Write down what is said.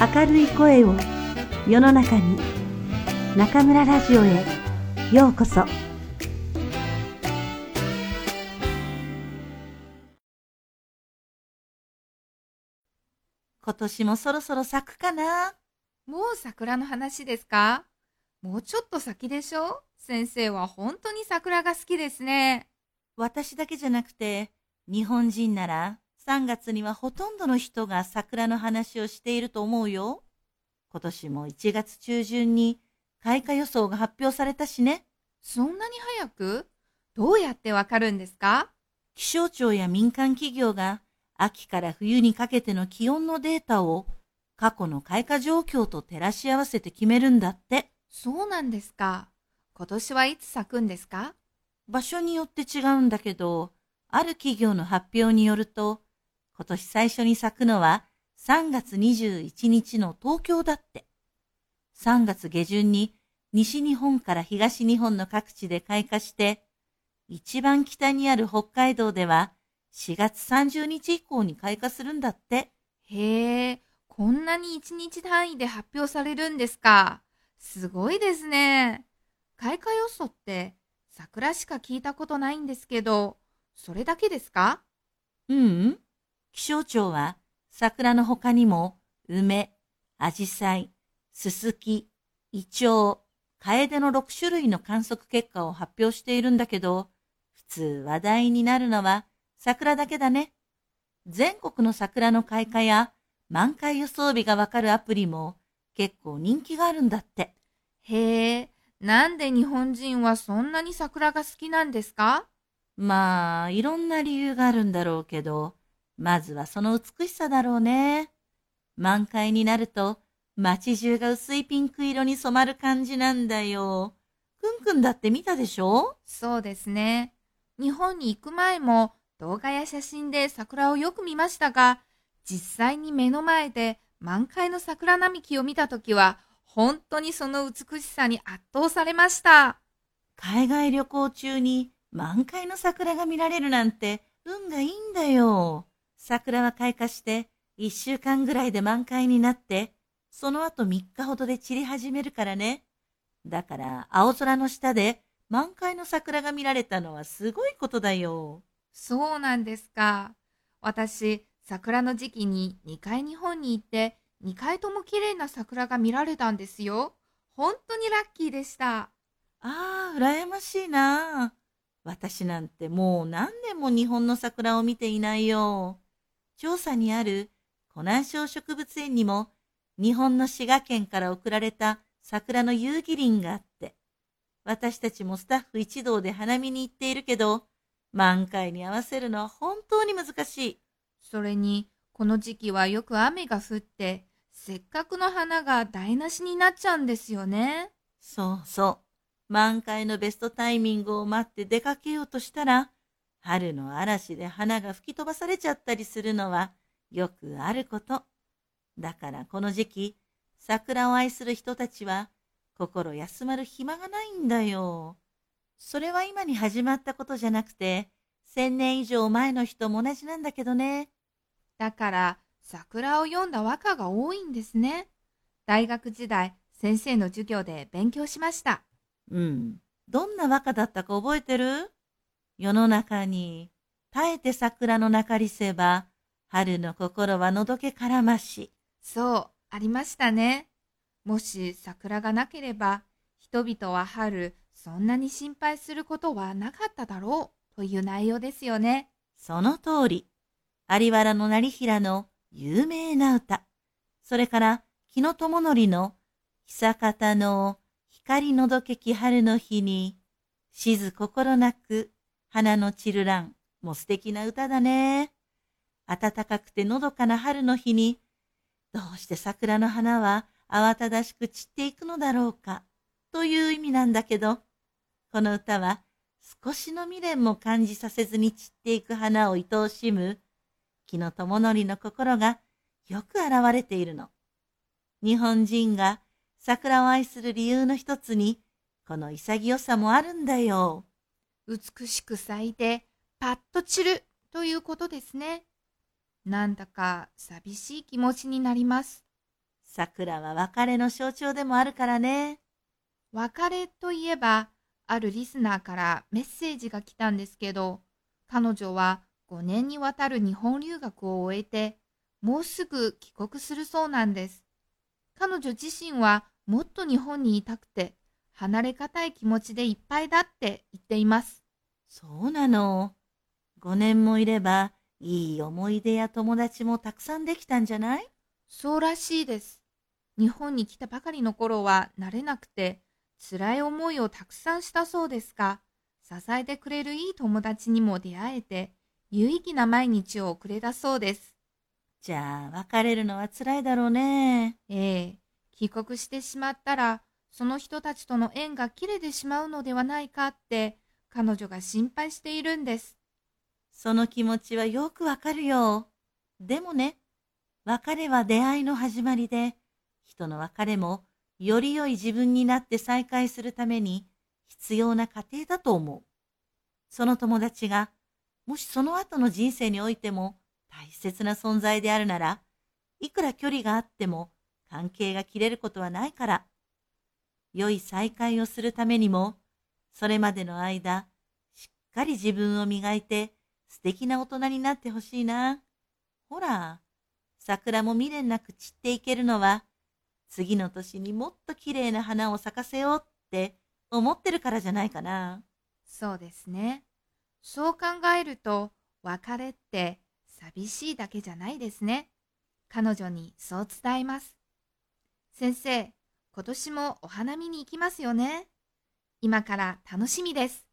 明るい声を世の中に中村ラジオへようこそ。今年もそろそろ咲くかな？もう桜の話ですか？もうちょっと先でしょ？先生は本当に桜が好きですね。私だけじゃなくて、日本人なら3月にはほとんどの人が桜の話をしていると思うよ。今年も1月中旬に開花予想が発表されたしね。そんなに早く？どうやってわかるんですか？気象庁や民間企業が秋から冬にかけての気温のデータを過去の開花状況と照らし合わせて決めるんだって。そうなんですか。今年はいつ咲くんですか？場所によって違うんだけど、ある企業の発表によると、今年最初に咲くのは3月21日の東京だって。3月下旬に西日本から東日本の各地で開花して、一番北にある北海道では4月30日以降に開花するんだって。へえ、こんなに一日単位で発表されるんですか。すごいですね。開花予想って桜しか聞いたことないんですけど、それだけですか？ううん。気象庁は桜の他にも梅、アジサイ、ススキ、イチョウ、カエデの6種類の観測結果を発表しているんだけど、普通話題になるのは桜だけだね。全国の桜の開花や満開予想日がわかるアプリも結構人気があるんだって。へえ、なんで日本人はそんなに桜が好きなんですか？まあ、いろんな理由があるんだろうけど、まずはその美しさだろうね。満開になると街中が薄いピンク色に染まる感じなんだよ。くんくんだって見たでしょ？そうですね。日本に行く前も動画や写真で桜をよく見ましたが、実際に目の前で満開の桜並木を見たときは、本当にその美しさに圧倒されました。海外旅行中に満開の桜が見られるなんて運がいいんだよ。桜は開花して一週間ぐらいで満開になって、その後三日ほどで散り始めるからね。だから青空の下で満開の桜が見られたのはすごいことだよ。そうなんですか。私、桜の時期に2回日本に行って、2回とも綺麗な桜が見られたんですよ。本当にラッキーでした。ああ、羨ましいな。私なんてもう何年も日本の桜を見ていないよ。調査にある湖南省植物園にも日本の滋賀県から送られた桜の遊戯林があって、私たちもスタッフ一同で花見に行っているけど、満開に合わせるのは本当に難しい。それに、この時期はよく雨が降って、せっかくの花が台無しになっちゃうんですよね。そうそう。満開のベストタイミングを待って出かけようとしたら、春の嵐で花が吹き飛ばされちゃったりするのはよくあること。だからこの時期、桜を愛する人たちは心休まる暇がないんだよ。それは今に始まったことじゃなくて、千年以上前の人も同じなんだけどね。だから、桜を読んだ和歌が多いんですね。大学時代、先生の授業で勉強しました。うん。どんな和歌だったか覚えてる？世の中に、耐えて桜の中りせば、春の心はのどけからまし。そう、ありましたね。もし桜がなければ、人々は春、そんなに心配することはなかっただろうという内容ですよね。その通り。有原の成平の有名な歌。それから、木野智則の久方の光のどけき春の日に、静心なく花の散る蘭も素敵な歌だね。暖かくてのどかな春の日に、どうして桜の花は慌ただしく散っていくのだろうか、という意味なんだけど、この歌は少しの未練も感じさせずに散っていく花を愛おしむ、木の友則の心がよく現れているの。日本人が桜を愛する理由の一つに、この潔さもあるんだよ。美しく咲いて、パッと散るということですね。なんだか寂しい気持ちになります。桜は別れの象徴でもあるからね。別れといえば、あるリスナーからメッセージが来たんですけど、彼女は5年にわたる日本留学を終えて、もうすぐ帰国するそうなんです。彼女自身はもっと日本にいたくて、離れがたい気持ちでいっぱいだって言っています。そうなの。5年もいれば、いい思い出や友達もたくさんできたんじゃない？そうらしいです。日本に来たばかりの頃は慣れなくて、辛い思いをたくさんしたそうですが、支えてくれるいい友達にも出会えて、有意義な毎日を送れたそうです。じゃあ、別れるのは辛いだろうね。ええ帰国してしまったら、その人たちとの縁が切れてしまうのではないかって、彼女が心配しているんです。その気持ちはよくわかるよ。でもね、別れは出会いの始まりで、人の別れもより良い自分になって再会するために必要な過程だと思う。その友達が、もしその後の人生においても大切な存在であるなら、いくら距離があっても関係が切れることはないから、良い再会をするためにも、それまでの間、しっかり自分を磨いて素敵な大人になってほしいな。ほら、桜も未練なく散っていけるのは、次の年にもっと綺麗な花を咲かせようって思ってるからじゃないかな。そうですね。そう考えると、別れって寂しいだけじゃないですね。彼女にそう伝えます。先生、今年もお花見に行きますよね。今から楽しみです。